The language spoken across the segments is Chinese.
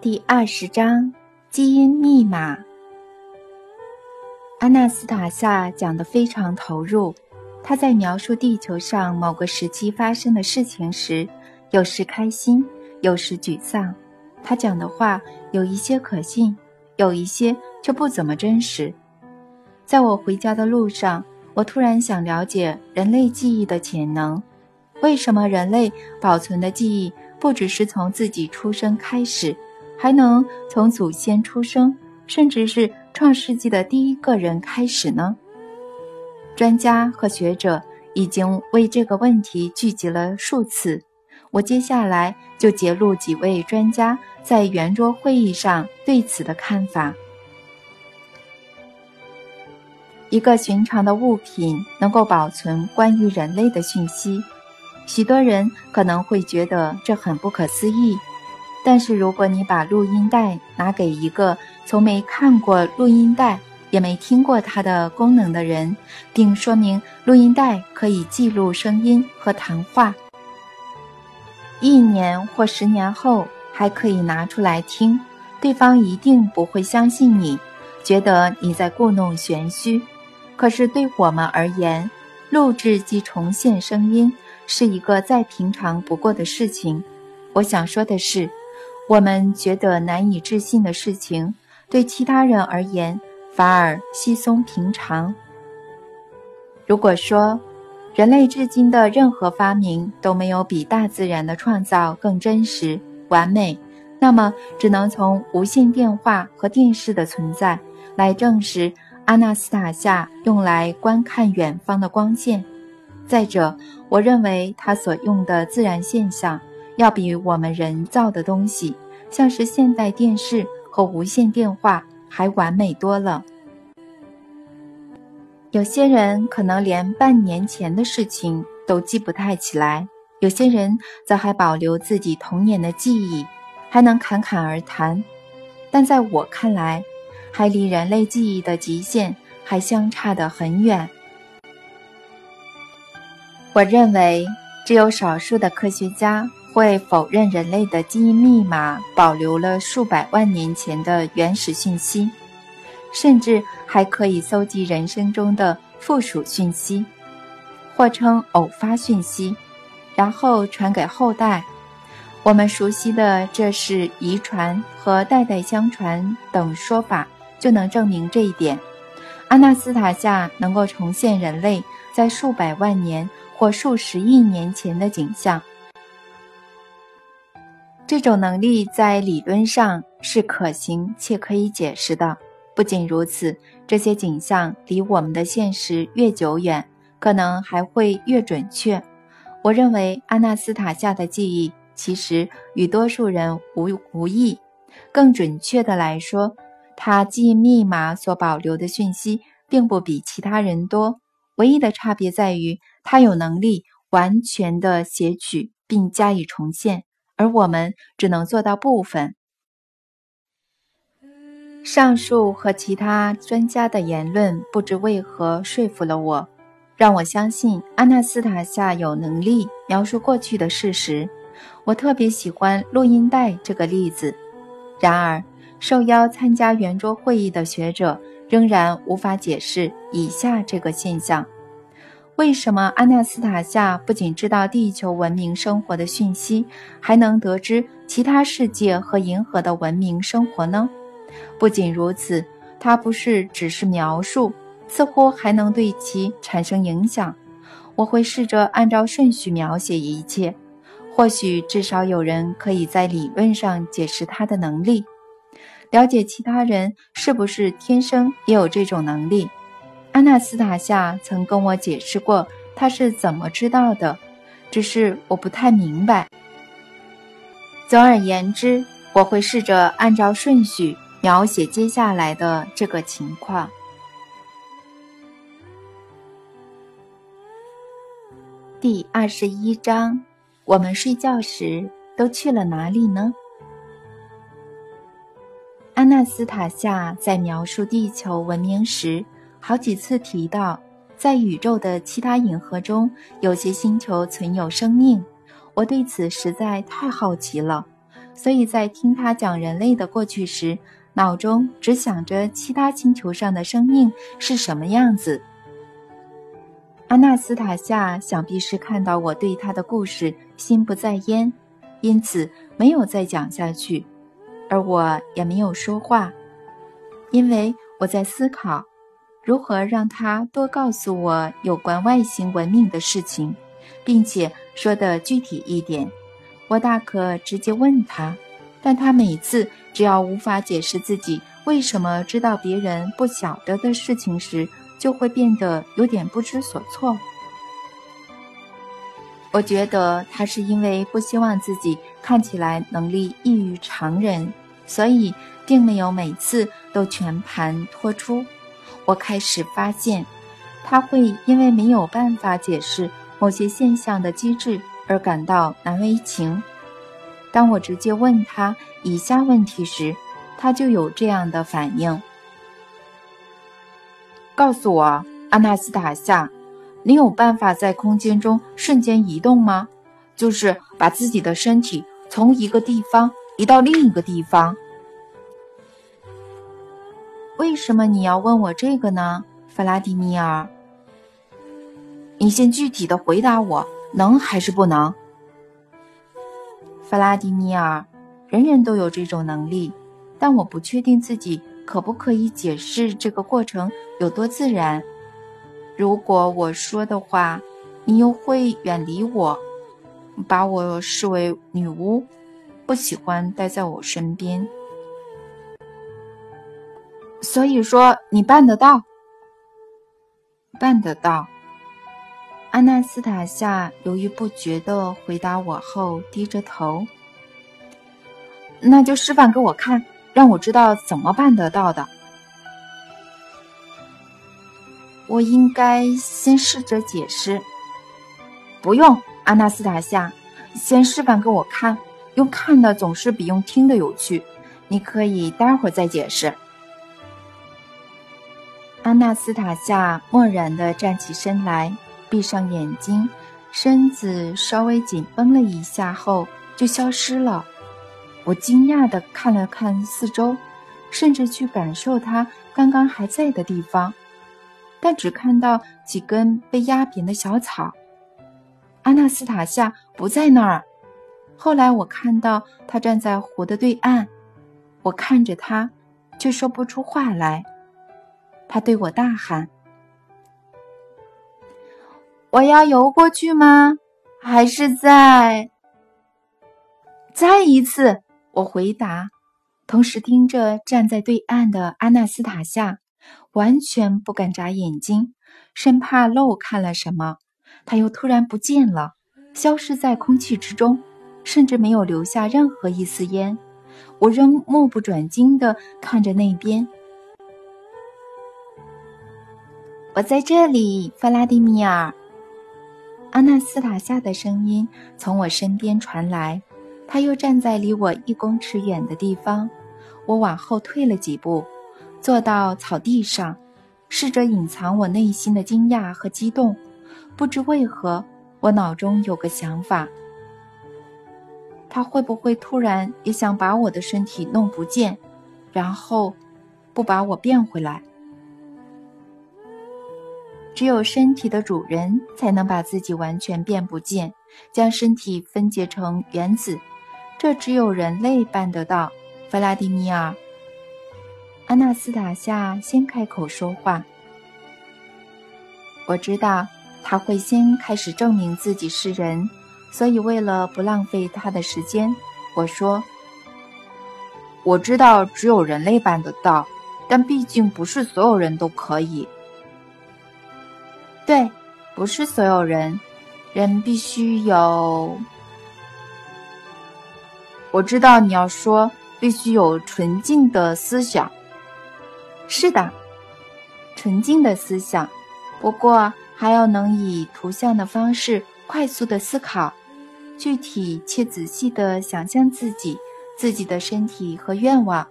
第二十章基因密码。阿纳斯塔夏讲得非常投入，他在描述地球上某个时期发生的事情时，有时开心，有时沮丧。他讲的话有一些可信，有一些却不怎么真实。在我回家的路上，我突然想了解人类记忆的潜能。为什么人类保存的记忆不只是从自己出生开始，还能从祖先出生，甚至是创世纪的第一个人开始呢？专家和学者已经为这个问题聚集了数次。我接下来就揭露几位专家在圆桌会议上对此的看法。一个寻常的物品能够保存关于人类的讯息，许多人可能会觉得这很不可思议。但是，如果你把录音带拿给一个从没看过录音带也没听过它的功能的人，并说明录音带可以记录声音和谈话，一年或十年后还可以拿出来听，对方一定不会相信你，觉得你在故弄玄虚。可是对我们而言，录制即重现声音是一个再平常不过的事情。我想说的是，我们觉得难以置信的事情，对其他人而言反而稀松平常。如果说人类至今的任何发明都没有比大自然的创造更真实、完美，那么只能从无线电话和电视的存在来证实。阿纳斯塔夏用来观看远方的光线。再者，我认为他所用的自然现象要比我们人造的东西，像是现代电视和无线电话，还完美多了。有些人可能连半年前的事情都记不太起来，有些人则还保留自己童年的记忆，还能侃侃而谈。但在我看来，还离人类记忆的极限还相差得很远。我认为，只有少数的科学家会否认人类的基因密码保留了数百万年前的原始讯息，甚至还可以搜集人生中的附属讯息，或称偶发讯息，然后传给后代。我们熟悉的这是遗传和代代相传等说法。就能证明这一点。阿纳斯塔夏能够重现人类在数百万年或数十亿年前的景象，这种能力在理论上是可行且可以解释的。不仅如此，这些景象离我们的现实越久远，可能还会越准确。我认为阿纳斯塔夏的记忆其实与多数人无无异。更准确的来说。他记忆密码所保留的讯息并不比其他人多，唯一的差别在于他有能力完全的截取并加以重现，而我们只能做到部分。上述和其他专家的言论不知为何说服了我，让我相信阿纳斯塔夏有能力描述过去的事实。我特别喜欢录音带这个例子，然而。受邀参加圆桌会议的学者仍然无法解释以下这个现象：为什么阿纳斯塔夏不仅知道地球文明生活的讯息，还能得知其他世界和银河的文明生活呢？不仅如此，他不是只是描述，似乎还能对其产生影响。我会试着按照顺序描写一切，或许至少有人可以在理论上解释他的能力。了解其他人是不是天生也有这种能力？阿纳斯塔夏曾跟我解释过他是怎么知道的，只是我不太明白。总而言之，我会试着按照顺序描写接下来的这个情况。第二十一章：我们睡觉时都去了哪里呢？阿纳斯塔夏在描述地球文明时，好几次提到，在宇宙的其他银河中，有些星球存有生命。我对此实在太好奇了，所以在听他讲人类的过去时，脑中只想着其他星球上的生命是什么样子。阿纳斯塔夏想必是看到我对他的故事心不在焉，因此没有再讲下去，而我也没有说话，因为我在思考如何让他多告诉我有关外星文明的事情，并且说的具体一点。我大可直接问他，但他每次只要无法解释自己为什么知道别人不晓得的事情时，就会变得有点不知所措。我觉得他是因为不希望自己看起来能力异于常人，所以并没有每次都全盘托出。我开始发现，他会因为没有办法解释某些现象的机制而感到难为情。当我直接问他以下问题时，他就有这样的反应。告诉我，阿纳斯塔夏，你有办法在空间中瞬间移动吗？就是把自己的身体从一个地方移到另一个地方。为什么你要问我这个呢，弗拉迪米尔？你先具体的回答我，能还是不能？弗拉迪米尔，人人都有这种能力，但我不确定自己。可不可以解释这个过程有多自然？如果我说的话，你又会远离我，把我视为女巫，不喜欢待在我身边。所以说，你办得到？办得到。阿纳斯塔夏犹豫不决的回答我后，低着头。那就示范给我看。让我知道怎么办得到的。我应该先试着解释。不用，阿纳斯塔夏，先示范给我看。用看的总是比用听的有趣。你可以待会儿再解释。阿纳斯塔夏漠然的站起身来，闭上眼睛，身子稍微紧绷了一下后就消失了。我惊讶地看了看四周，甚至去感受它刚刚还在的地方，但只看到几根被压扁的小草。阿纳斯塔夏不在那儿。后来我看到他站在湖的对岸，我看着他，却说不出话来。他对我大喊：“我要游过去吗？还是在……再一次？”我回答，同时盯着站在对岸的阿纳斯塔夏，完全不敢眨眼睛，生怕漏看了什么。他又突然不见了，消失在空气之中，甚至没有留下任何一丝烟。我仍目不转睛地看着那边。我在这里，弗拉迪米尔。阿纳斯塔夏的声音从我身边传来。他又站在离我一公尺远的地方，我往后退了几步，坐到草地上，试着隐藏我内心的惊讶和激动。不知为何，我脑中有个想法：他会不会突然也想把我的身体弄不见，然后不把我变回来？只有身体的主人才能把自己完全变不见，将身体分解成原子。这只有人类办得到，弗拉迪米尔。阿纳斯塔夏先开口说话。我知道他会先开始证明自己是人，所以为了不浪费他的时间，我说：“我知道只有人类办得到，但毕竟不是所有人都可以。”对，不是所有人，人必须有。我知道你要说必须有纯净的思想。是的，纯净的思想。不过还要能以图像的方式快速的思考，具体且仔细的想象自己、自己的身体和愿望，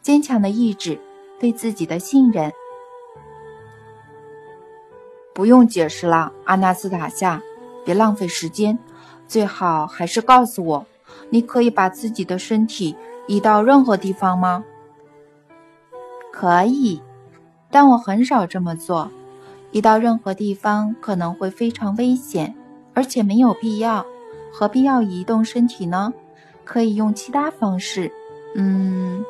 坚强的意志，对自己的信任。不用解释了，阿纳斯塔夏，别浪费时间。最好还是告诉我，你可以把自己的身体移到任何地方吗？可以，但我很少这么做。移到任何地方可能会非常危险，而且没有必要。何必要移动身体呢？可以用其他方式。嗯，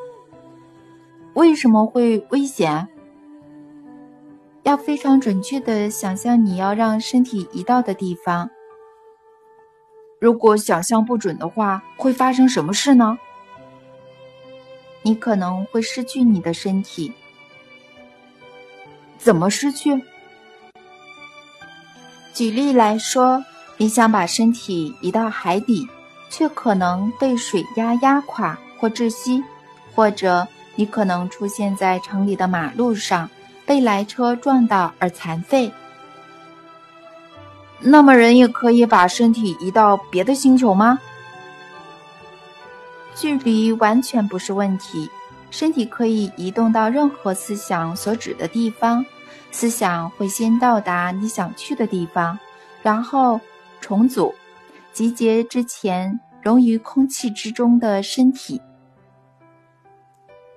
为什么会危险？要非常准确的想象你要让身体移到的地方。如果想象不准的话，会发生什么事呢？你可能会失去你的身体。怎么失去？举例来说，你想把身体移到海底，却可能被水压压垮或窒息；或者你可能出现在城里的马路上，被来车撞到而残废。那么，人也可以把身体移到别的星球吗？距离完全不是问题，身体可以移动到任何思想所指的地方，思想会先到达你想去的地方，然后重组、集结之前融于空气之中的身体。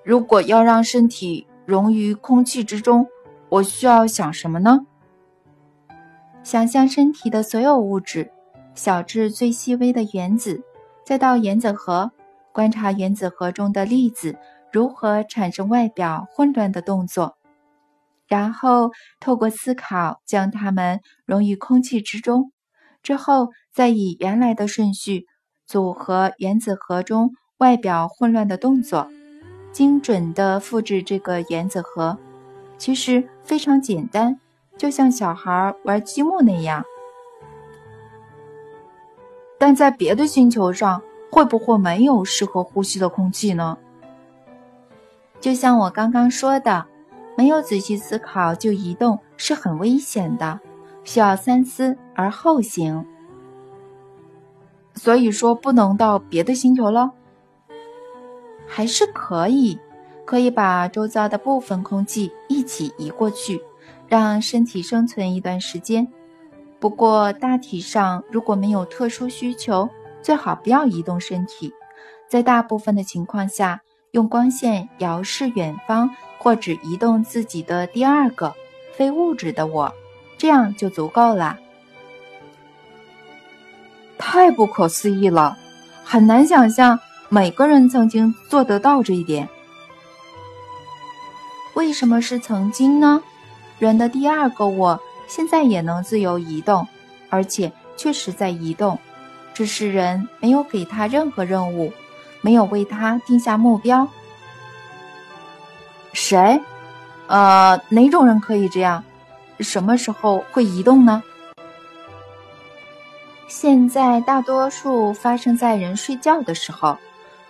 如果要让身体融于空气之中，我需要想什么呢？想象身体的所有物质，小至最细微的原子，再到原子核，观察原子核中的粒子如何产生外表混乱的动作，然后透过思考将它们融于空气之中，之后再以原来的顺序组合原子核中外表混乱的动作，精准地复制这个原子核。其实非常简单。就像小孩玩积木那样，但在别的星球上会不会没有适合呼吸的空气呢？就像我刚刚说的，没有仔细思考就移动是很危险的，需要三思而后行。所以说，不能到别的星球了？还是可以，可以把周遭的部分空气一起移过去。让身体生存一段时间，不过大体上，如果没有特殊需求，最好不要移动身体。在大部分的情况下，用光线遥视远方，或者移动自己的第二个非物质的我，这样就足够了。太不可思议了，很难想象每个人曾经做得到这一点。为什么是曾经呢？人的第二个我现在也能自由移动，而且确实在移动，只是人没有给他任何任务，没有为他定下目标。谁？呃，哪种人可以这样？什么时候会移动呢？现在大多数发生在人睡觉的时候，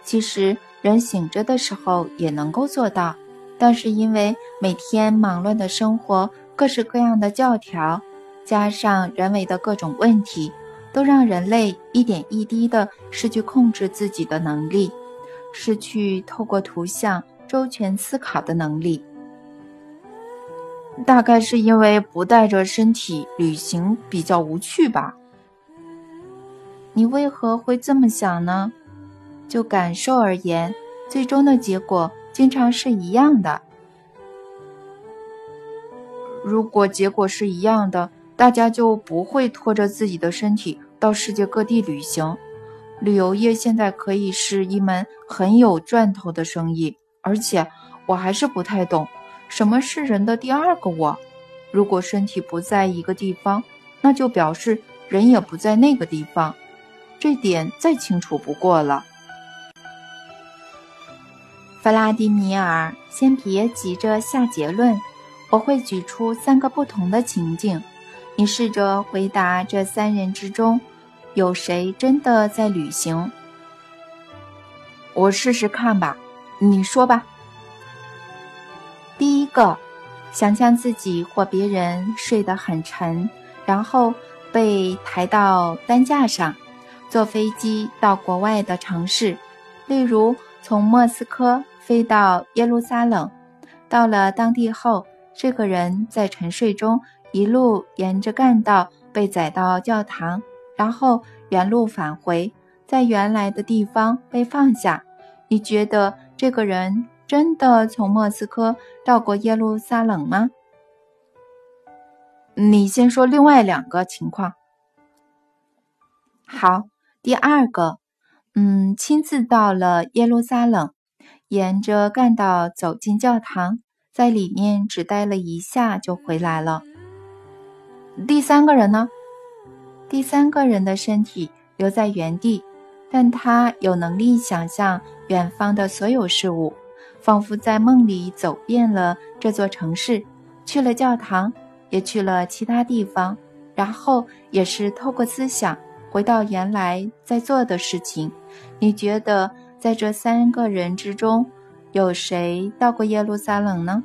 其实人醒着的时候也能够做到。但是因为每天忙乱的生活、各式各样的教条，加上人为的各种问题，都让人类一点一滴的失去控制自己的能力，失去透过图像周全思考的能力。大概是因为不带着身体旅行比较无趣吧？你为何会这么想呢？就感受而言，最终的结果。经常是一样的。如果结果是一样的，大家就不会拖着自己的身体到世界各地旅行。旅游业现在可以是一门很有赚头的生意，而且我还是不太懂什么是人的第二个我。如果身体不在一个地方，那就表示人也不在那个地方，这点再清楚不过了。弗拉迪米尔，先别急着下结论，我会举出三个不同的情境，你试着回答这三人之中，有谁真的在旅行？我试试看吧，你说吧。第一个，想象自己或别人睡得很沉，然后被抬到担架上，坐飞机到国外的城市，例如从莫斯科。飞到耶路撒冷，到了当地后，这个人在沉睡中一路沿着干道被载到教堂，然后原路返回，在原来的地方被放下。你觉得这个人真的从莫斯科到过耶路撒冷吗？你先说另外两个情况。好，第二个，嗯，亲自到了耶路撒冷，沿着干道走进教堂，在里面只待了一下就回来了。第三个人呢？第三个人的身体留在原地，但他有能力想象远方的所有事物，仿佛在梦里走遍了这座城市，去了教堂，也去了其他地方，然后也是透过思想回到原来在做的事情。你觉得在这三个人之中，有谁到过耶路撒冷呢？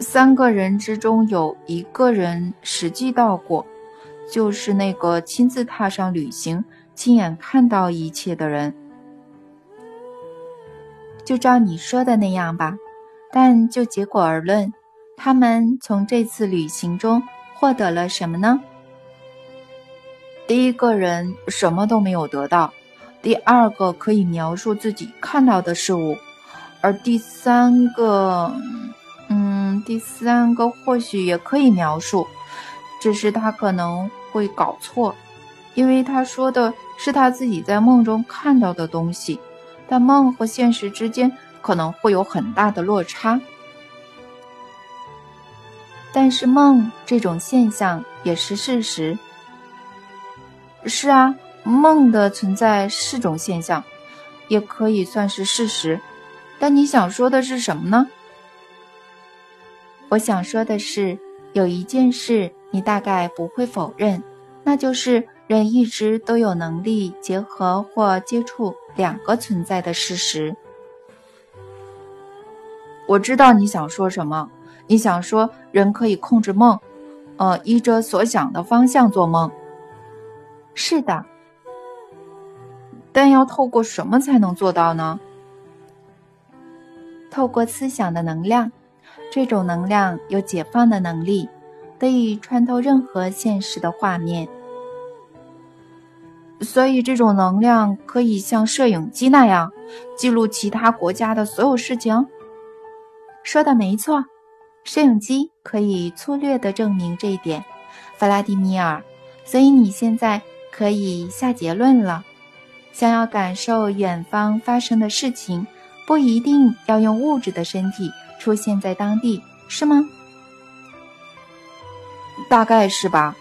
三个人之中有一个人实际到过，就是那个亲自踏上旅行、亲眼看到一切的人。就照你说的那样吧，但就结果而论，他们从这次旅行中获得了什么呢？第一个人什么都没有得到，第二个可以描述自己看到的事物，而第三个。嗯，第三个或许也可以描述，只是他可能会搞错，因为他说的是他自己在梦中看到的东西，但梦和现实之间可能会有很大的落差。但是梦这种现象也是事实。是啊，梦的存在是种现象，也可以算是事实。但你想说的是什么呢？我想说的是，有一件事你大概不会否认，那就是人一直都有能力结合或接触两个存在的事实。我知道你想说什么，你想说人可以控制梦，呃，依着所想的方向做梦。是的，但要透过什么才能做到呢？透过思想的能量。这种能量有解放的能力，得以穿透任何现实的画面。所以，这种能量可以像摄影机那样记录其他国家的所有事情。说的没错，摄影机可以粗略地证明这一点，弗拉迪米尔。所以你现在可以下结论了：想要感受远方发生的事情，不一定要用物质的身体。出现在当地是吗？大概是吧。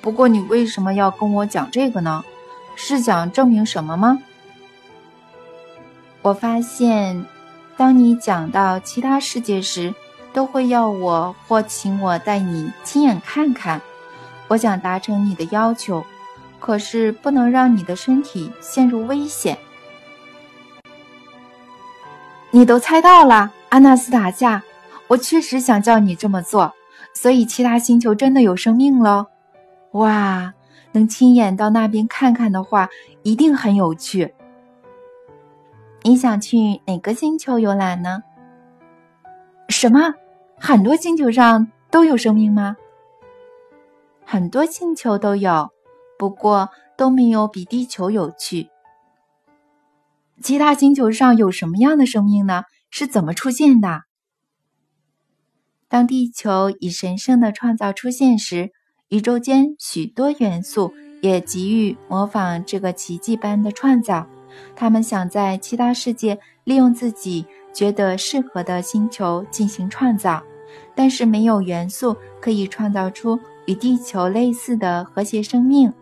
不过你为什么要跟我讲这个呢？是想证明什么吗？我发现，当你讲到其他世界时，都会要我或请我带你亲眼看看。我想达成你的要求，可是不能让你的身体陷入危险。你都猜到了。阿纳斯塔夏，我确实想叫你这么做，所以其他星球真的有生命了。哇，能亲眼到那边看看的话，一定很有趣。你想去哪个星球游览呢？什么？很多星球上都有生命吗？很多星球都有，不过都没有比地球有趣。其他星球上有什么样的生命呢？是怎么出现的？当地球以神圣的创造出现时，宇宙间许多元素也急于模仿这个奇迹般的创造。他们想在其他世界利用自己觉得适合的星球进行创造，但是没有元素可以创造出与地球类似的和谐生命。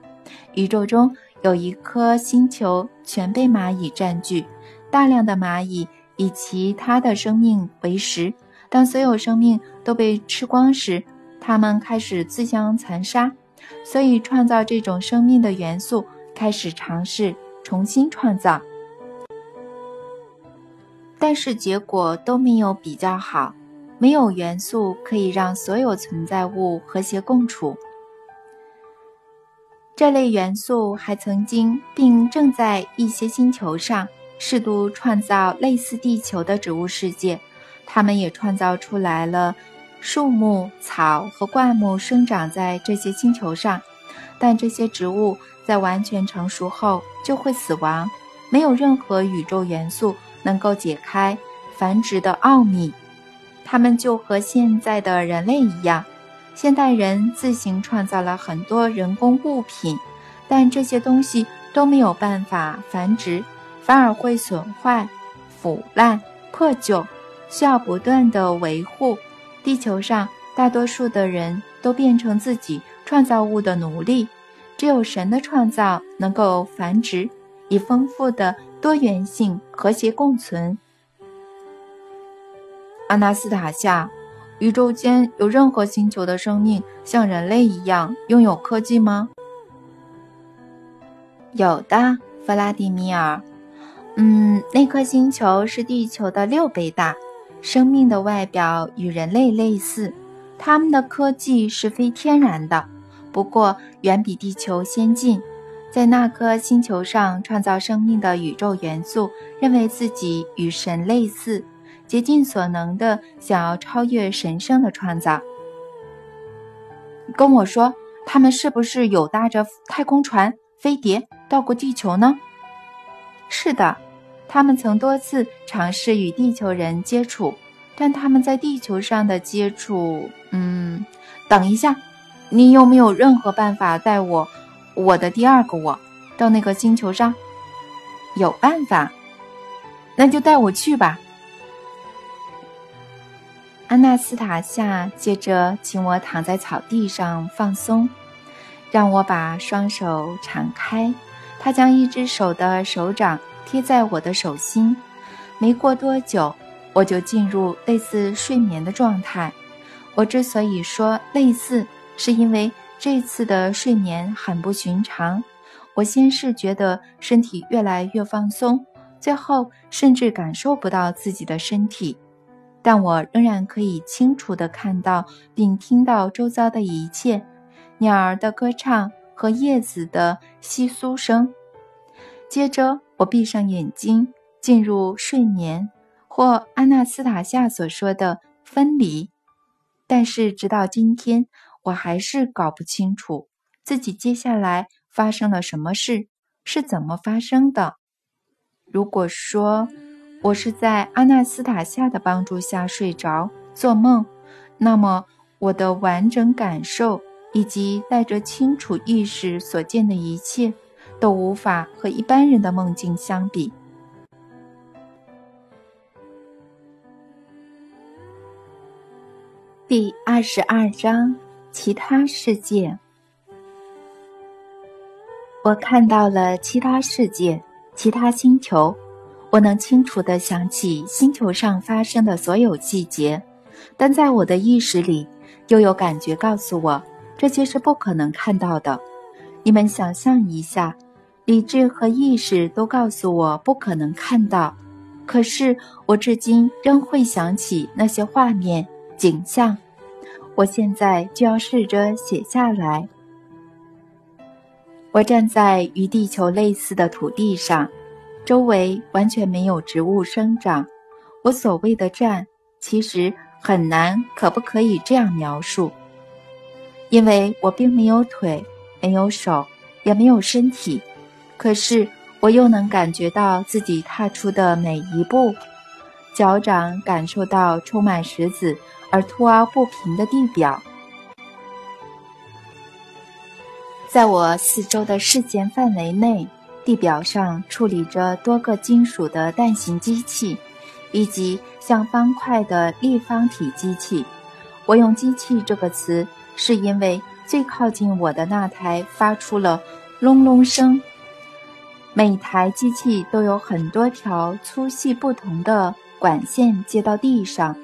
宇宙中有一颗星球全被蚂蚁占据，大量的蚂蚁。以其他的生命为食，当所有生命都被吃光时，它们开始自相残杀。所以，创造这种生命的元素开始尝试重新创造，但是结果都没有比较好。没有元素可以让所有存在物和谐共处。这类元素还曾经并正在一些星球上。试图创造类似地球的植物世界，他们也创造出来了树木、草和灌木生长在这些星球上。但这些植物在完全成熟后就会死亡。没有任何宇宙元素能够解开繁殖的奥秘。它们就和现在的人类一样，现代人自行创造了很多人工物品，但这些东西都没有办法繁殖，反而会损坏、腐烂、破旧，需要不断的维护。地球上大多数的人都变成自己创造物的奴隶，只有神的创造能够繁殖，以丰富的多元性和谐共存。阿纳斯塔夏，宇宙间有任何星球的生命像人类一样拥有科技吗？有的，弗拉迪米尔。嗯，那颗星球是地球的六倍大，生命的外表与人类类似，他们的科技是非天然的，不过远比地球先进。在那颗星球上创造生命的宇宙元素，认为自己与神类似。竭尽所能的想要超越神圣的创造。跟我说，他们是不是有搭着太空船、飞碟到过地球呢？是的，他们曾多次尝试与地球人接触，但他们在地球上的接触……嗯，等一下，你有没有任何办法带我，我的第二个我，到那个星球上？有办法，那就带我去吧。安娜斯塔夏接着请我躺在草地上放松，让我把双手敞开。她将一只手的手掌贴在我的手心。没过多久，我就进入类似睡眠的状态。我之所以说类似，是因为这次的睡眠很不寻常。我先是觉得身体越来越放松，最后甚至感受不到自己的身体。但我仍然可以清楚地看到并听到周遭的一切，鸟儿的歌唱和叶子的窸窣声。接着，我闭上眼睛，进入睡眠，或安娜斯塔夏所说的分离。但是，直到今天，我还是搞不清楚自己接下来发生了什么事，是怎么发生的。如果说，我是在阿纳斯塔夏的帮助下睡着做梦，那么我的完整感受以及带着清楚意识所见的一切，都无法和一般人的梦境相比。第二十二章：其他世界。我看到了其他世界，其他星球。我能清楚地想起星球上发生的所有细节，但在我的意识里，又有感觉告诉我这些是不可能看到的。你们想象一下，理智和意识都告诉我不可能看到，可是我至今仍会想起那些画面景象。我现在就要试着写下来。我站在与地球类似的土地上。周围完全没有植物生长。我所谓的站，其实很难，可不可以这样描述？因为我并没有腿，没有手，也没有身体。可是我又能感觉到自己踏出的每一步，脚掌感受到充满石子而凸凹不平的地表。在我四周的视线范围内。地表上处理着多个金属的蛋形机器，以及像方块的立方体机器。我用“机器”这个词，是因为最靠近我的那台发出了隆隆声。每台机器都有很多条粗细不同的管线接到地上，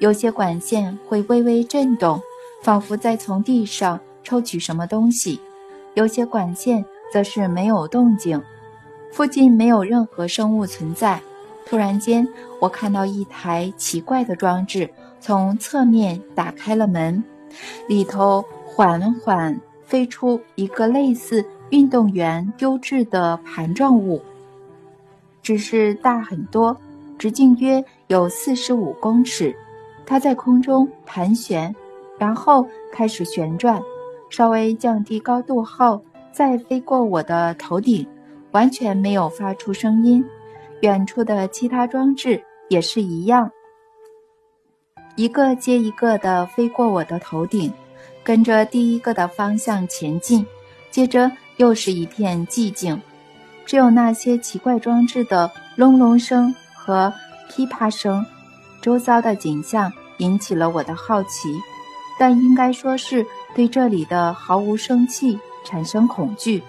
有些管线会微微震动，仿佛在从地上抽取什么东西；有些管线。则是没有动静，附近没有任何生物存在。突然间，我看到一台奇怪的装置从侧面打开了门，里头缓缓飞出一个类似运动员丢掷的盘状物，只是大很多，直径约有四十五公尺。它在空中盘旋，然后开始旋转。稍微降低高度后再飞过我的头顶，完全没有发出声音。远处的其他装置也是一样，一个接一个的飞过我的头顶，跟着第一个的方向前进。接着又是一片寂静，只有那些奇怪装置的隆隆声和噼啪声。周遭的景象引起了我的好奇，但应该说是对这里的毫无生气产生恐惧。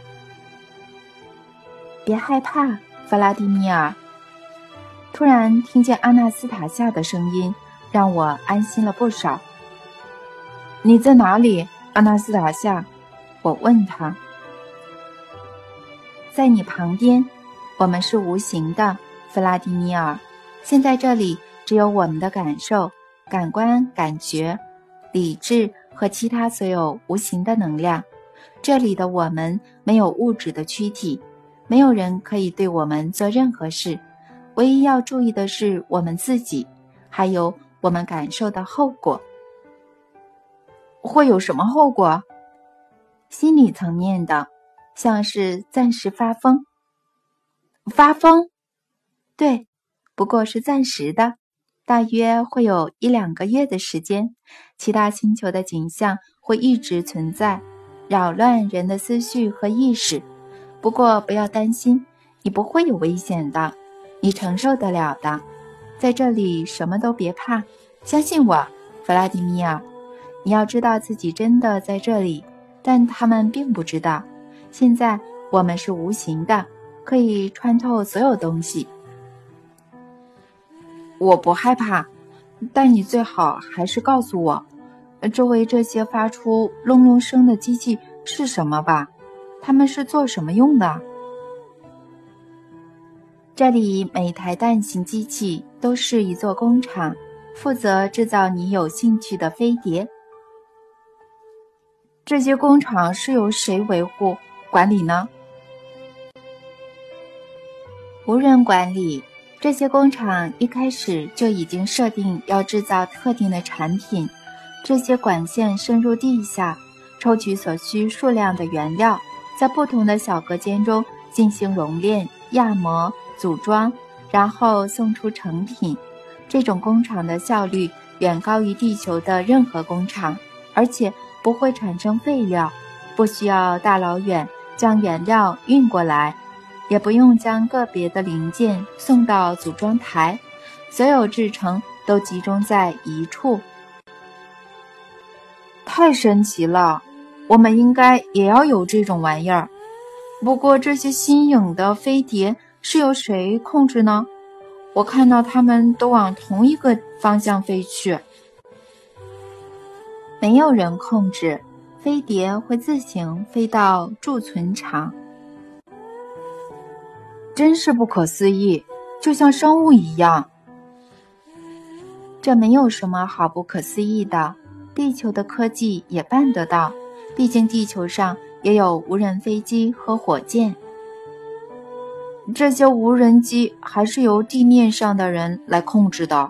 别害怕，弗拉迪米尔。突然听见阿纳斯塔夏的声音，让我安心了不少。你在哪里，阿纳斯塔夏？我问他。在你旁边。我们是无形的，弗拉迪米尔。现在这里。只有我们的感受、感官、感觉、理智和其他所有无形的能量。这里的我们没有物质的躯体，没有人可以对我们做任何事。唯一要注意的是我们自己，还有我们感受的后果。会有什么后果？心理层面的，像是暂时发疯。发疯？对，不过是暂时的。大约会有一两个月的时间，其他星球的景象会一直存在，扰乱人的思绪和意识。不过不要担心，你不会有危险的，你承受得了的。在这里什么都别怕，相信我，弗拉迪米尔。你要知道自己真的在这里，但他们并不知道。现在我们是无形的，可以穿透所有东西。我不害怕，但你最好还是告诉我，周围这些发出隆隆声的机器是什么吧？它们是做什么用的？这里每台蛋形机器都是一座工厂，负责制造你有兴趣的飞碟。这些工厂是由谁维护管理呢？无人管理。这些工厂一开始就已经设定要制造特定的产品，这些管线深入地下，抽取所需数量的原料，在不同的小隔间中进行熔炼、压模、组装，然后送出成品。这种工厂的效率远高于地球的任何工厂，而且不会产生废料，不需要大老远将原料运过来。也不用将个别的零件送到组装台，所有制成都集中在一处。太神奇了！我们应该也要有这种玩意儿。不过这些新颖的飞碟是由谁控制呢？我看到它们都往同一个方向飞去。没有人控制，飞碟会自行飞到贮存场。真是不可思议，就像生物一样。这没有什么好不可思议的，地球的科技也办得到。毕竟地球上也有无人飞机和火箭。这些无人机还是由地面上的人来控制的。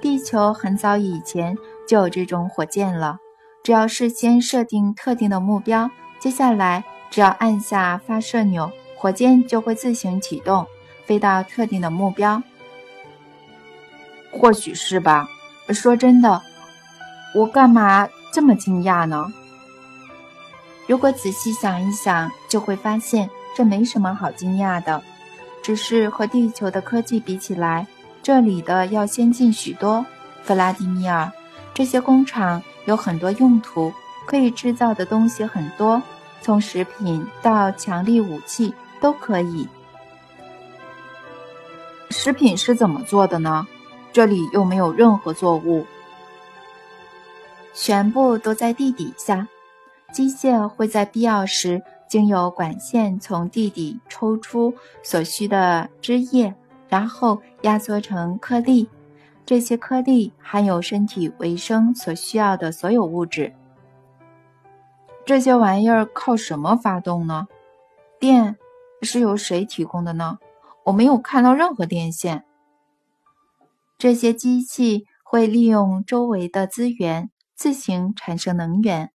地球很早以前就有这种火箭了，只要事先设定特定的目标，接下来只要按下发射钮。火箭就会自行启动，飞到特定的目标。或许是吧。说真的，我干嘛这么惊讶呢？如果仔细想一想，就会发现这没什么好惊讶的，只是和地球的科技比起来，这里的要先进许多。弗拉迪米尔，这些工厂有很多用途，可以制造的东西很多，从食品到强力武器。都可以。食品是怎么做的呢？这里又没有任何作物，全部都在地底下。机械会在必要时经由管线从地底抽出所需的汁液，然后压缩成颗粒。这些颗粒含有身体维生所需要的所有物质。这些玩意儿靠什么发动呢？电。是由谁提供的呢？我没有看到任何电线。这些机器会利用周围的资源自行产生能源。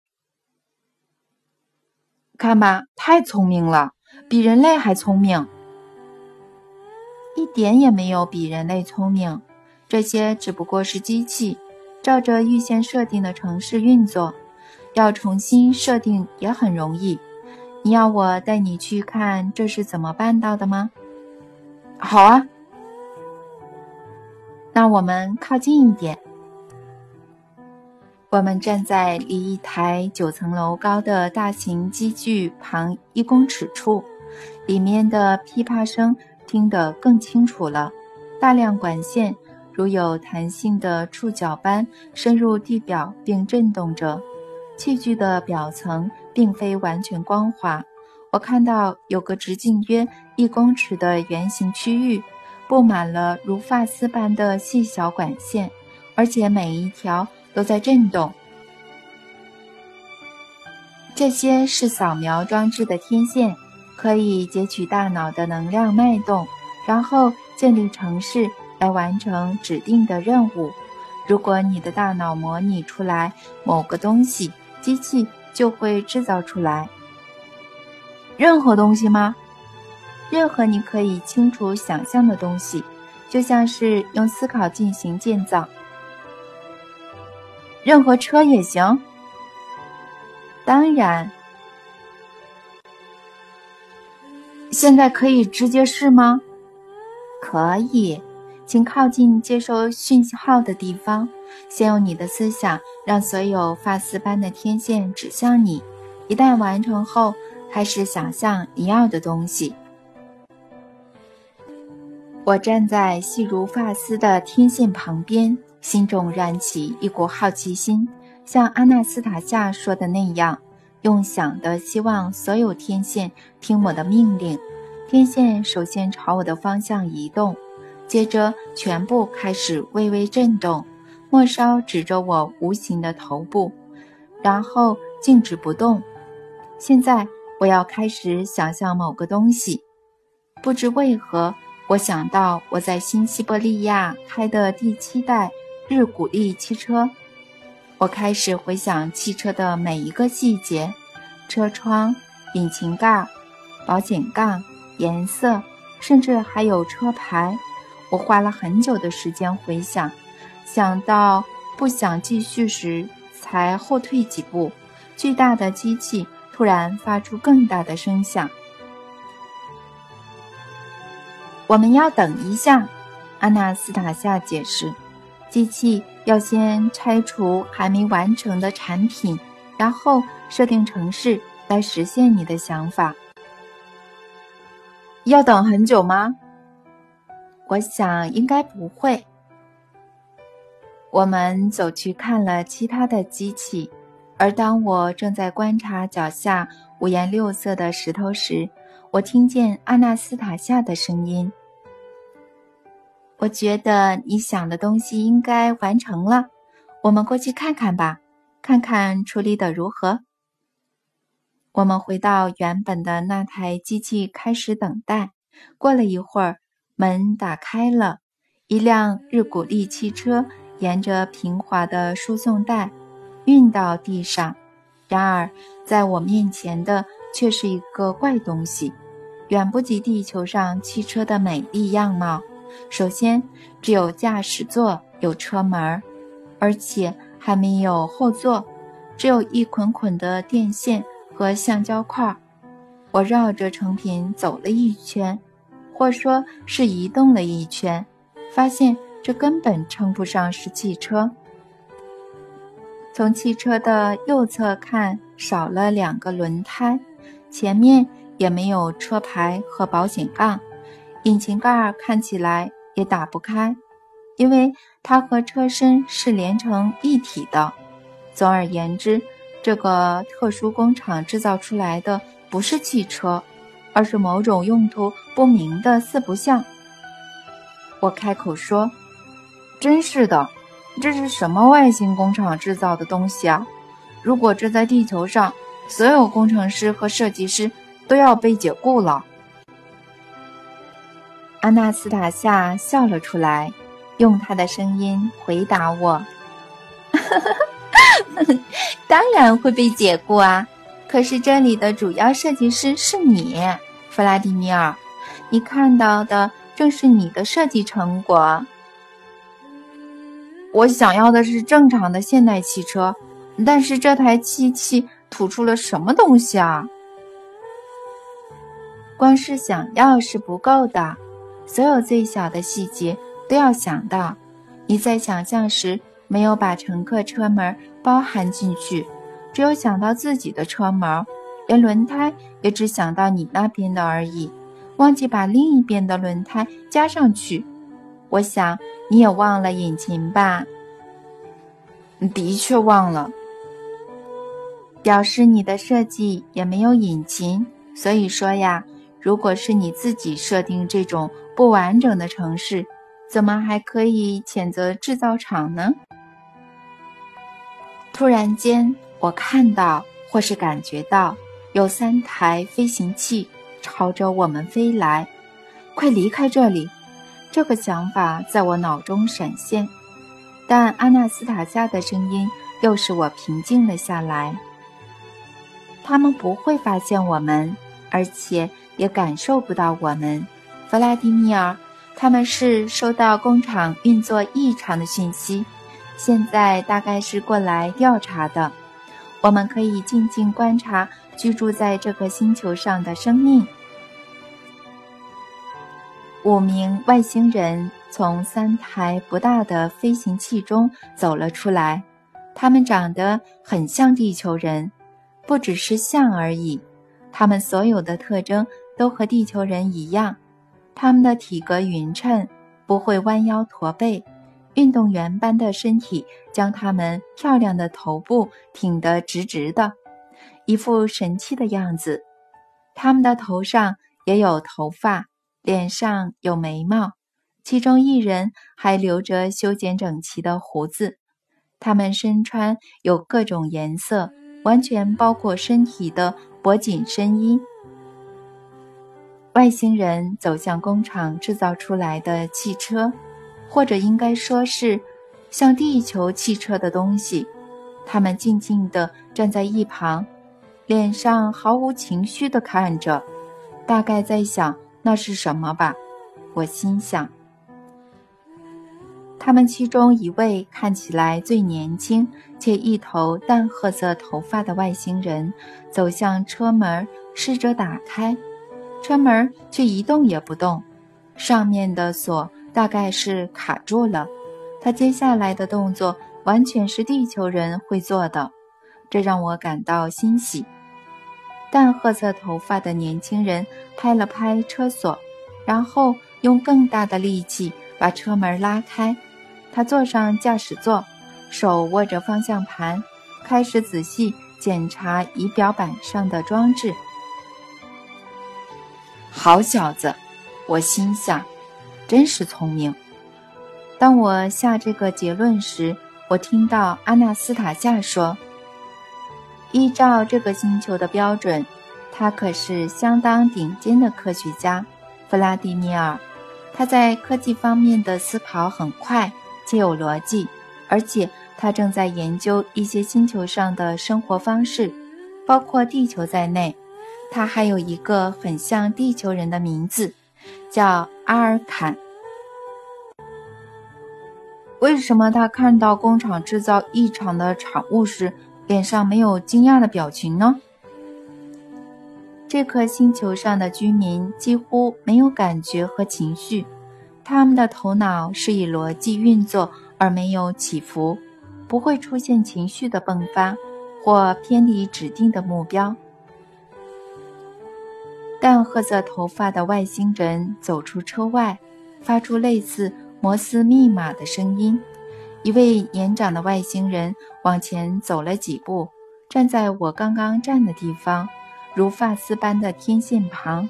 看吧，太聪明了，比人类还聪明。一点也没有比人类聪明，这些只不过是机器，照着预先设定的程式运作，要重新设定也很容易。你要我带你去看这是怎么办到的吗？好啊，那我们靠近一点。我们站在离一台九层楼高的大型机具旁一公尺处，里面的噼啪声听得更清楚了。大量管线如有弹性的触角般深入地表并震动着。器具的表层并非完全光滑，我看到有个直径约一公尺的圆形区域，布满了如发丝般的细小管线，而且每一条。都在震动。这些是扫描装置的天线，可以截取大脑的能量脉动，然后建立城市来完成指定的任务。如果你的大脑模拟出来某个东西，机器就会制造出来。任何东西吗？任何你可以清楚想象的东西，就像是用思考进行建造。任何车也行。当然，现在可以直接试吗？可以，请靠近接收讯号的地方。先用你的思想让所有发丝般的天线指向你。一旦完成后，开始想象你要的东西。我站在细如发丝的天线旁边。心中燃起一股好奇心，像阿纳斯塔夏说的那样，用想的希望所有天线听我的命令。天线首先朝我的方向移动，接着全部开始微微震动，末梢指着我无形的头部，然后静止不动。现在我要开始想象某个东西，不知为何，我想到我在新西伯利亚开的第七代。日古力汽车，我开始回想汽车的每一个细节：车窗、引擎盖、保险杠、颜色，甚至还有车牌。我花了很久的时间回想，想到不想继续时，才后退几步。巨大的机器突然发出更大的声响。我们要等一下，阿纳斯塔夏解释。机器要先拆除还没完成的产品，然后设定程式来实现你的想法。要等很久吗？我想应该不会。我们走去看了其他的机器，而当我正在观察脚下五颜六色的石头时，我听见阿纳斯塔夏的声音。我觉得你想的东西应该完成了，我们过去看看吧，看看处理的如何。我们回到原本的那台机器，开始等待。过了一会儿，门打开了，一辆日古力汽车沿着平滑的输送带运到地上。然而，在我面前的却是一个怪东西，远不及地球上汽车的美丽样貌。首先，只有驾驶座有车门，而且还没有后座，只有一捆捆的电线和橡胶块。我绕着成品走了一圈，或说是移动了一圈，发现这根本称不上是汽车。从汽车的右侧看，少了两个轮胎，前面也没有车牌和保险杠。引擎盖看起来也打不开，因为它和车身是连成一体的。总而言之，这个特殊工厂制造出来的不是汽车，而是某种用途不明的四不像。我开口说：“真是的，这是什么外星工厂制造的东西啊？如果这在地球上，所有工程师和设计师都要被解雇了。”阿纳斯塔夏笑了出来，用他的声音回答我：“ 当然会被解雇啊！可是这里的主要设计师是你，弗拉迪米尔。你看到的正是你的设计成果。我想要的是正常的现代汽车，但是这台机器吐出了什么东西啊？光是想要是不够的，所有最小的细节都要想到。你在想象时没有把乘客车门包含进去，只有想到自己的车门，连轮胎也只想到你那边的而已，忘记把另一边的轮胎加上去。我想你也忘了引擎吧？你的确忘了，表示你的设计也没有引擎。所以说呀。如果是你自己设定这种不完整的城市，怎么还可以谴责制造厂呢？突然间，我看到或是感觉到有三台飞行器朝着我们飞来，快离开这里！这个想法在我脑中闪现，但阿纳斯塔夏的声音又使我平静了下来。他们不会发现我们，而且。也感受不到我们，弗拉迪米尔，他们是收到工厂运作异常的讯息，现在大概是过来调查的。我们可以静静观察居住在这个星球上的生命。五名外星人从三台不大的飞行器中走了出来，他们长得很像地球人，不只是像而已，他们所有的特征。都和地球人一样，他们的体格匀称，不会弯腰驼背，运动员般的身体将他们漂亮的头部挺得直直的，一副神气的样子。他们的头上也有头发，脸上有眉毛，其中一人还留着修剪整齐的胡子。他们身穿有各种颜色、完全包括身体的薄紧身衣。外星人走向工厂制造出来的汽车，或者应该说是像地球汽车的东西。他们静静地站在一旁，脸上毫无情绪地看着，大概在想那是什么吧。我心想，他们其中一位看起来最年轻，且一头淡褐色头发的外星人走向车门，试着打开。车门却一动也不动，上面的锁大概是卡住了。他接下来的动作完全是地球人会做的，这让我感到欣喜。淡褐色头发的年轻人拍了拍车锁，然后用更大的力气把车门拉开。他坐上驾驶座，手握着方向盘，开始仔细检查仪表板上的装置。好小子，我心想，真是聪明。当我下这个结论时，我听到阿纳斯塔夏说：“依照这个星球的标准，他可是相当顶尖的科学家，弗拉迪米尔。他在科技方面的思考很快且有逻辑，而且他正在研究一些星球上的生活方式，包括地球在内。”他还有一个很像地球人的名字，叫阿尔坎。为什么他看到工厂制造异常的产物时，脸上没有惊讶的表情呢？这颗星球上的居民几乎没有感觉和情绪，他们的头脑是以逻辑运作，而没有起伏，不会出现情绪的迸发或偏离指定的目标。淡褐色头发的外星人走出车外，发出类似摩斯密码的声音。一位年长的外星人往前走了几步，站在我刚刚站的地方，如发丝般的天线旁。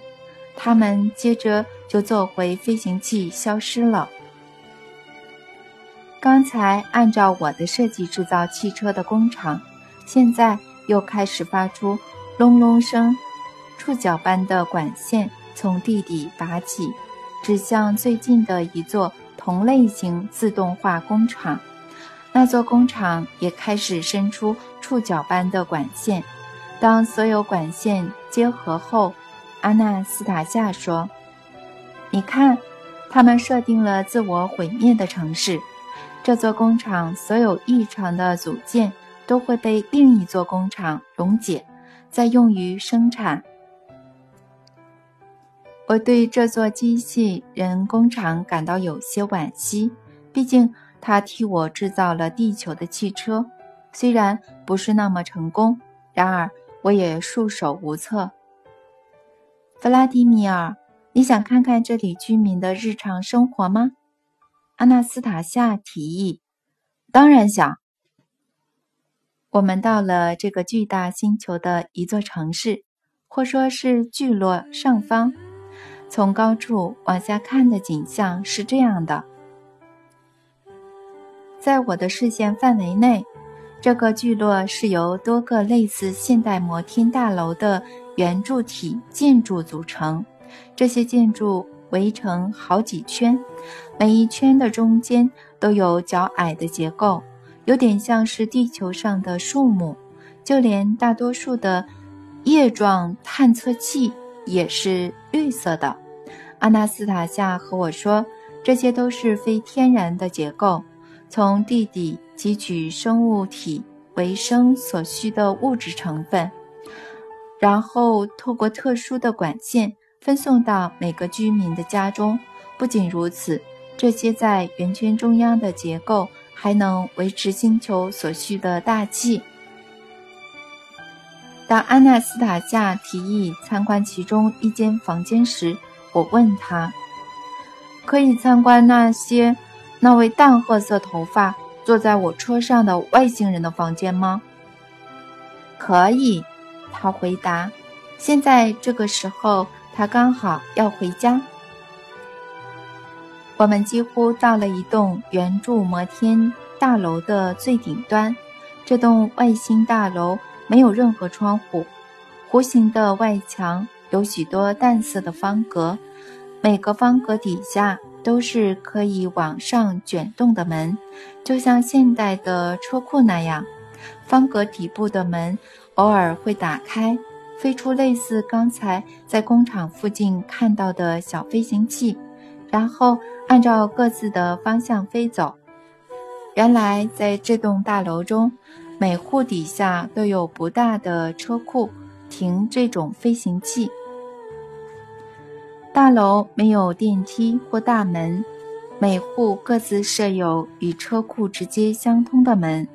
他们接着就坐回飞行器，消失了。刚才按照我的设计制造汽车的工厂，现在又开始发出隆隆声。触角般的管线从地底拔起，指向最近的一座同类型自动化工厂。那座工厂也开始伸出触角般的管线，当所有管线结合后，阿纳斯塔夏说：“你看，他们设定了自我毁灭的城市。这座工厂所有异常的组件都会被另一座工厂溶解，再用于生产。”我对这座机器人工厂感到有些惋惜，毕竟它替我制造了地球的汽车，虽然不是那么成功，然而我也束手无策。弗拉迪米尔，你想看看这里居民的日常生活吗？阿纳斯塔夏提议。当然想。我们到了这个巨大星球的一座城市，或说是聚落上方。从高处往下看的景象是这样的：在我的视线范围内，这个聚落是由多个类似现代摩天大楼的。圆柱体建筑组成，这些建筑围成好几圈，每一圈的中间都有较矮的结构，有点像是地球上的树木。就连大多数的叶状探测器也是绿色的。阿纳斯塔夏和我说，这些都是非天然的结构，从地底汲取生物体维生所需的物质成分。然后透过特殊的管线分送到每个居民的家中。不仅如此，这些在圆圈中央的结构还能维持星球所需的大气。当安娜斯塔夏提议参观其中一间房间时，我问他：“可以参观那些那位淡褐色头发坐在我车上的外星人的房间吗？”“可以。”他回答：“现在这个时候，他刚好要回家。”我们几乎到了一栋圆柱摩天大楼的最顶端。这栋外星大楼没有任何窗户，弧形的外墙有许多淡色的方格，每个方格底下都是可以往上卷动的门，就像现代的车库那样。方格底部的门。偶尔会打开，飞出类似刚才在工厂附近看到的小飞行器，然后按照各自的方向飞走。原来在这栋大楼中，每户底下都有不大的车库，停这种飞行器。大楼没有电梯或大门，每户各自设有与车库直接相通的门。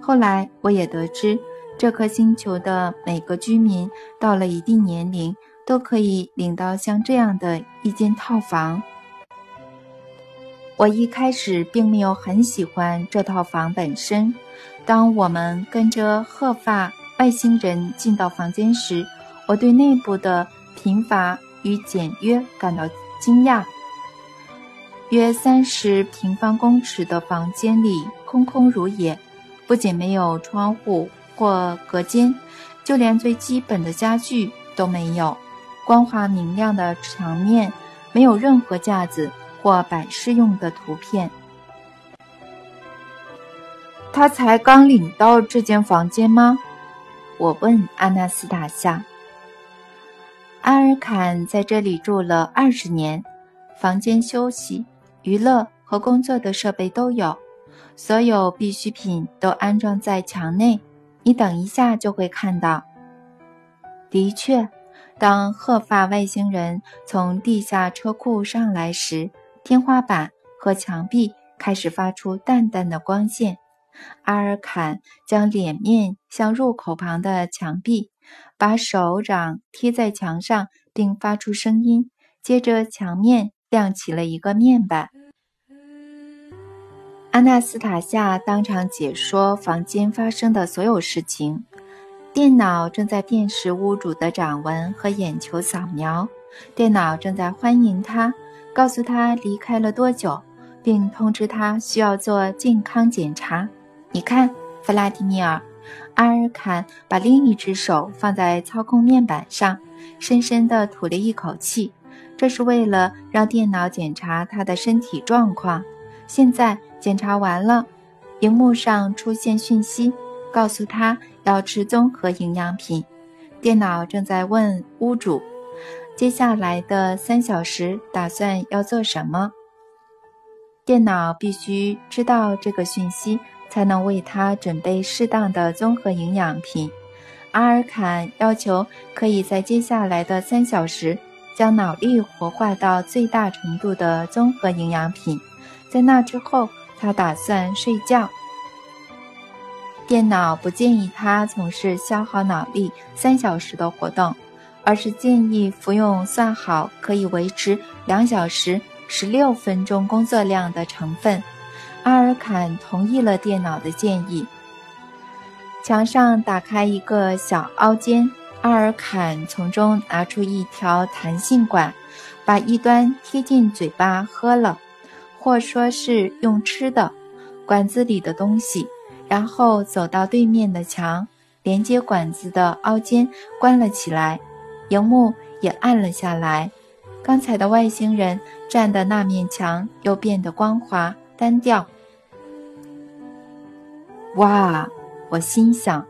后来我也得知。这颗星球的每个居民到了一定年龄，都可以领到像这样的一间套房。我一开始并没有很喜欢这套房本身。当我们跟着鹤发外星人进到房间时，我对内部的贫乏与简约感到惊讶。约三十平方公尺的房间里空空如也，不仅没有窗户。或隔间，就连最基本的家具都没有。光滑明亮的墙面，没有任何架子或摆饰用的图片。他才刚领到这间房间吗？我问阿纳斯塔夏。阿尔坎在这里住了二十年，房间休息、娱乐和工作的设备都有，所有必需品都安装在墙内。你等一下就会看到。的确，当鹤发外星人从地下车库上来时，天花板和墙壁开始发出淡淡的光线。阿尔坎将脸面向入口旁的墙壁，把手掌贴在墙上，并发出声音。接着，墙面亮起了一个面板。阿纳斯塔夏当场解说房间发生的所有事情。电脑正在辨识屋主的掌纹和眼球扫描。电脑正在欢迎他，告诉他离开了多久，并通知他需要做健康检查。你看，弗拉迪米尔，阿尔坎把另一只手放在操控面板上，深深地吐了一口气。这是为了让电脑检查他的身体状况。现在。检查完了，荧幕上出现讯息，告诉他要吃综合营养品。电脑正在问屋主，接下来的三小时打算要做什么。电脑必须知道这个讯息，才能为他准备适当的综合营养品。阿尔坎要求可以在接下来的三小时将脑力活化到最大程度的综合营养品，在那之后，他打算睡觉。电脑不建议他从事消耗脑力三小时的活动，而是建议服用算好可以维持两小时十六分钟工作量的成分。阿尔坎同意了电脑的建议。墙上打开一个小凹间，阿尔坎从中拿出一条弹性管，把一端贴近嘴巴喝了，或说是用吃的。管子里的东西。然后走到对面的墙，连接管子的凹间关了起来，荧幕也暗了下来。刚才的外星人站的那面墙又变得光滑单调。哇！我心想，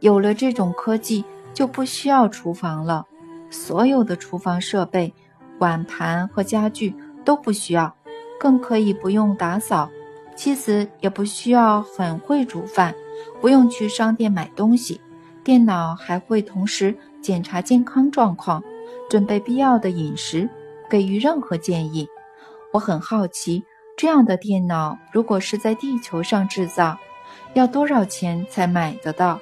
有了这种科技，就不需要厨房了，所有的厨房设备、碗盘和家具都不需要，更可以不用打扫。妻子也不需要很会煮饭，不用去商店买东西，电脑还会同时检查健康状况，准备必要的饮食，给予任何建议。我很好奇，这样的电脑如果是在地球上制造，要多少钱才买得到？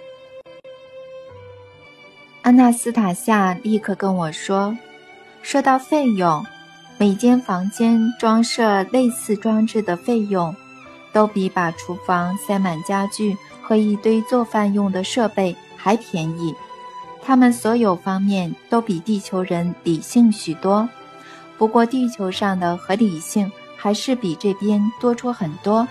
安娜斯塔夏立刻跟我说：“说到费用，每间房间装设类似装置的费用。”都比把厨房塞满家具和一堆做饭用的设备还便宜，他们所有方面都比地球人理性许多。不过地球上的合理性还是比这边多出很多。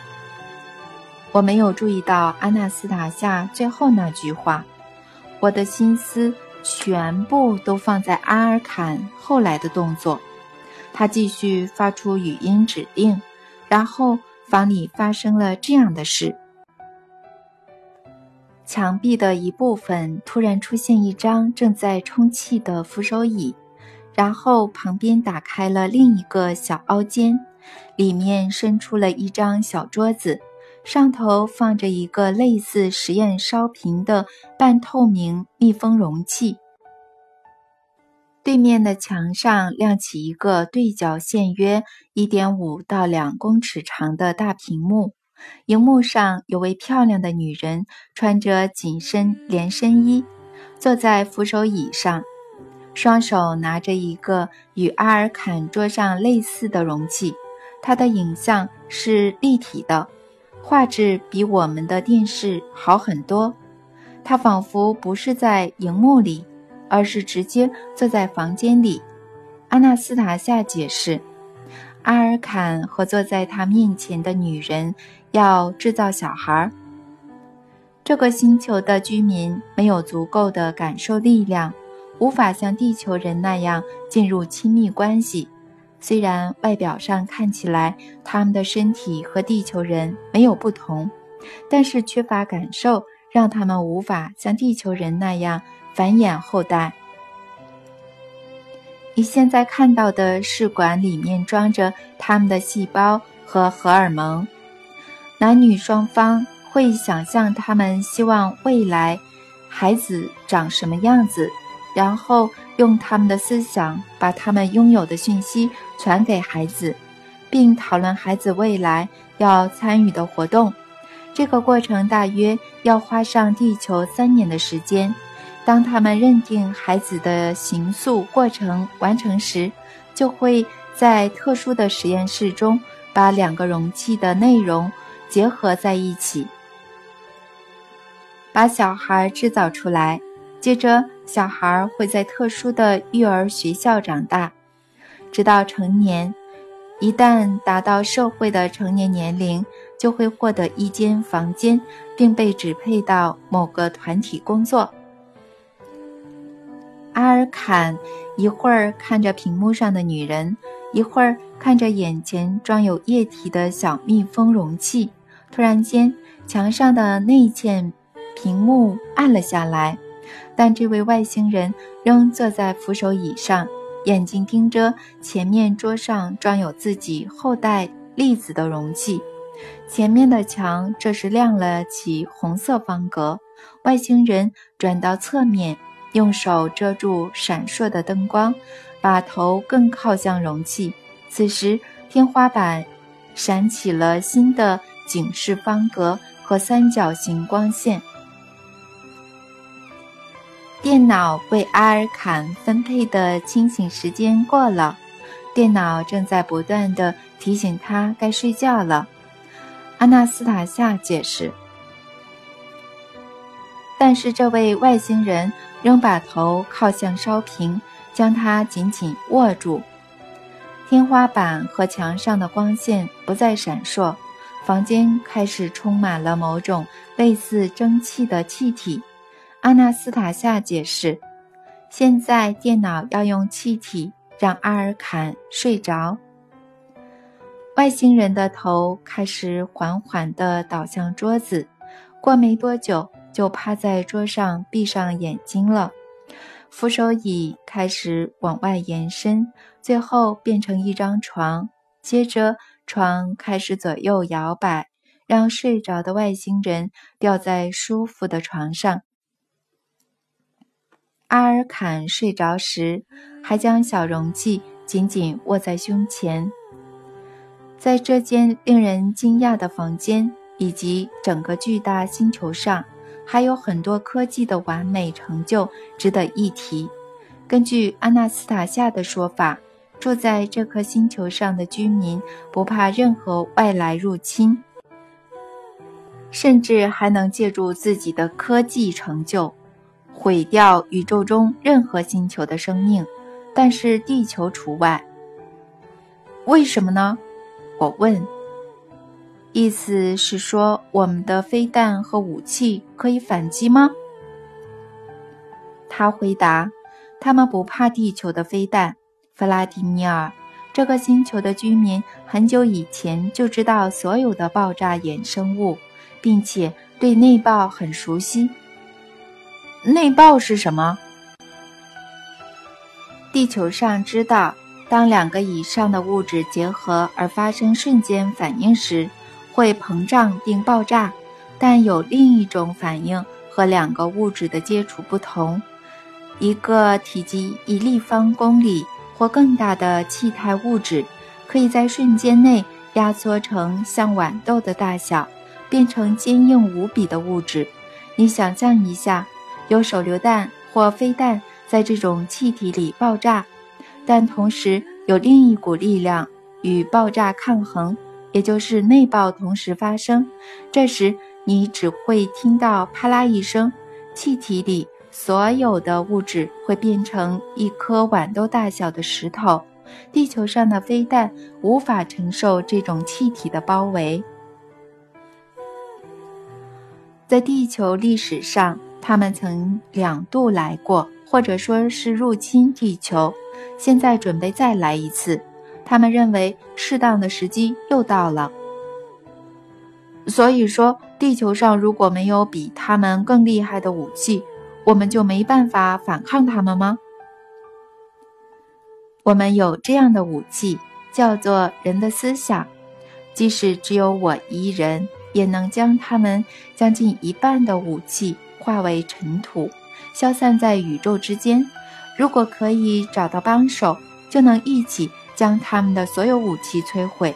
我没有注意到阿纳斯塔夏最后那句话，我的心思全部都放在阿尔坎后来的动作。他继续发出语音指令，然后。房里发生了这样的事：墙壁的一部分突然出现一张正在充气的扶手椅，然后旁边打开了另一个小凹间，里面伸出了一张小桌子，上头放着一个类似实验烧瓶的半透明密封容器。对面的墙上亮起一个对角线约一点五到两公尺长的大屏幕，荧幕上有位漂亮的女人，穿着紧身连身衣，坐在扶手椅上，双手拿着一个与阿尔坎桌上类似的容器。她的影像是立体的，画质比我们的电视好很多。她仿佛不是在荧幕里。而是直接坐在房间里，阿纳斯塔夏解释，阿尔坎和坐在他面前的女人要制造小孩。这个星球的居民没有足够的感受力量，无法像地球人那样进入亲密关系。虽然外表上看起来他们的身体和地球人没有不同，但是缺乏感受让他们无法像地球人那样。繁衍后代。你现在看到的试管里面装着他们的细胞和荷尔蒙，男女双方会想象他们希望未来孩子长什么样子，然后用他们的思想把他们拥有的讯息传给孩子，并讨论孩子未来要参与的活动。这个过程大约要花上地球三年的时间。当他们认定孩子的形塑过程完成时，就会在特殊的实验室中把两个容器的内容结合在一起，把小孩制造出来。接着，小孩会在特殊的育儿学校长大，直到成年。一旦达到社会的成年年龄，就会获得一间房间，并被指配到某个团体工作。阿尔坎一会儿看着屏幕上的女人，一会儿看着眼前装有液体的小密封容器。突然间，墙上的内嵌屏幕暗了下来，但这位外星人仍坐在扶手椅上，眼睛盯着前面桌上装有自己后代粒子的容器。前面的墙这时亮了起红色方格。外星人转到侧面，用手遮住闪烁的灯光，把头更靠向容器。此时，天花板闪起了新的警示方格和三角形光线。电脑为阿尔坎分配的清醒时间过了，电脑正在不断的提醒他该睡觉了。阿纳斯塔夏解释，但是这位外星人仍把头靠向烧瓶，将它紧紧握住。天花板和墙上的光线不再闪烁，房间开始充满了某种类似蒸汽的气体。阿纳斯塔夏解释：“现在电脑要用气体让阿尔坎睡着。”外星人的头开始缓缓地倒向桌子，过没多久就趴在桌上闭上眼睛了。扶手椅开始往外延伸，最后变成一张床。接着，床开始左右摇摆，让睡着的外星人吊在舒服的床上。阿尔坎睡着时，还将小容器紧紧握在胸前。在这间令人惊讶的房间以及整个巨大星球上，还有很多科技的完美成就值得一提。根据阿纳斯塔夏的说法，住在这颗星球上的居民不怕任何外来入侵，甚至还能借助自己的科技成就。毁掉宇宙中任何星球的生命，但是地球除外。为什么呢？我问。意思是说，我们的飞弹和武器可以反击吗？他回答：“他们不怕地球的飞弹，弗拉迪米尔。这个星球的居民很久以前就知道所有的爆炸衍生物，并且对内爆很熟悉。”内爆是什么？地球上知道，当两个以上的物质结合而发生瞬间反应时，会膨胀并爆炸。但有另一种反应和两个物质的接触不同：一个体积一立方公里或更大的气态物质，可以在瞬间内压缩成像豌豆的大小，变成坚硬无比的物质。你想象一下。有手榴弹或飞弹在这种气体里爆炸，但同时有另一股力量与爆炸抗衡，也就是内爆同时发生。这时你只会听到啪啦一声，气体里所有的物质会变成一颗豌豆大小的石头。地球上的飞弹无法承受这种气体的包围。在地球历史上。他们曾两度来过，或者说是入侵地球，现在准备再来一次。他们认为适当的时机又到了。所以说，地球上如果没有比他们更厉害的武器，我们就没办法反抗他们吗？我们有这样的武器，叫做人的思想。即使只有我一人，也能将他们将近一半的武器。化为尘土，消散在宇宙之间。如果可以找到帮手，就能一起将他们的所有武器摧毁。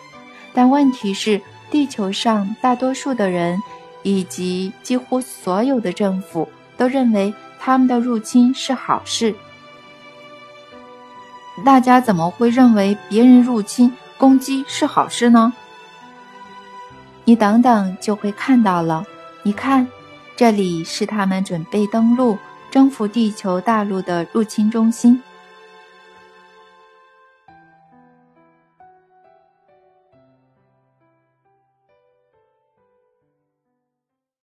但问题是，地球上大多数的人以及几乎所有的政府都认为他们的入侵是好事。大家怎么会认为别人入侵攻击是好事呢？你等等就会看到了。你看。这里是他们准备登陆、征服地球大陆的入侵中心。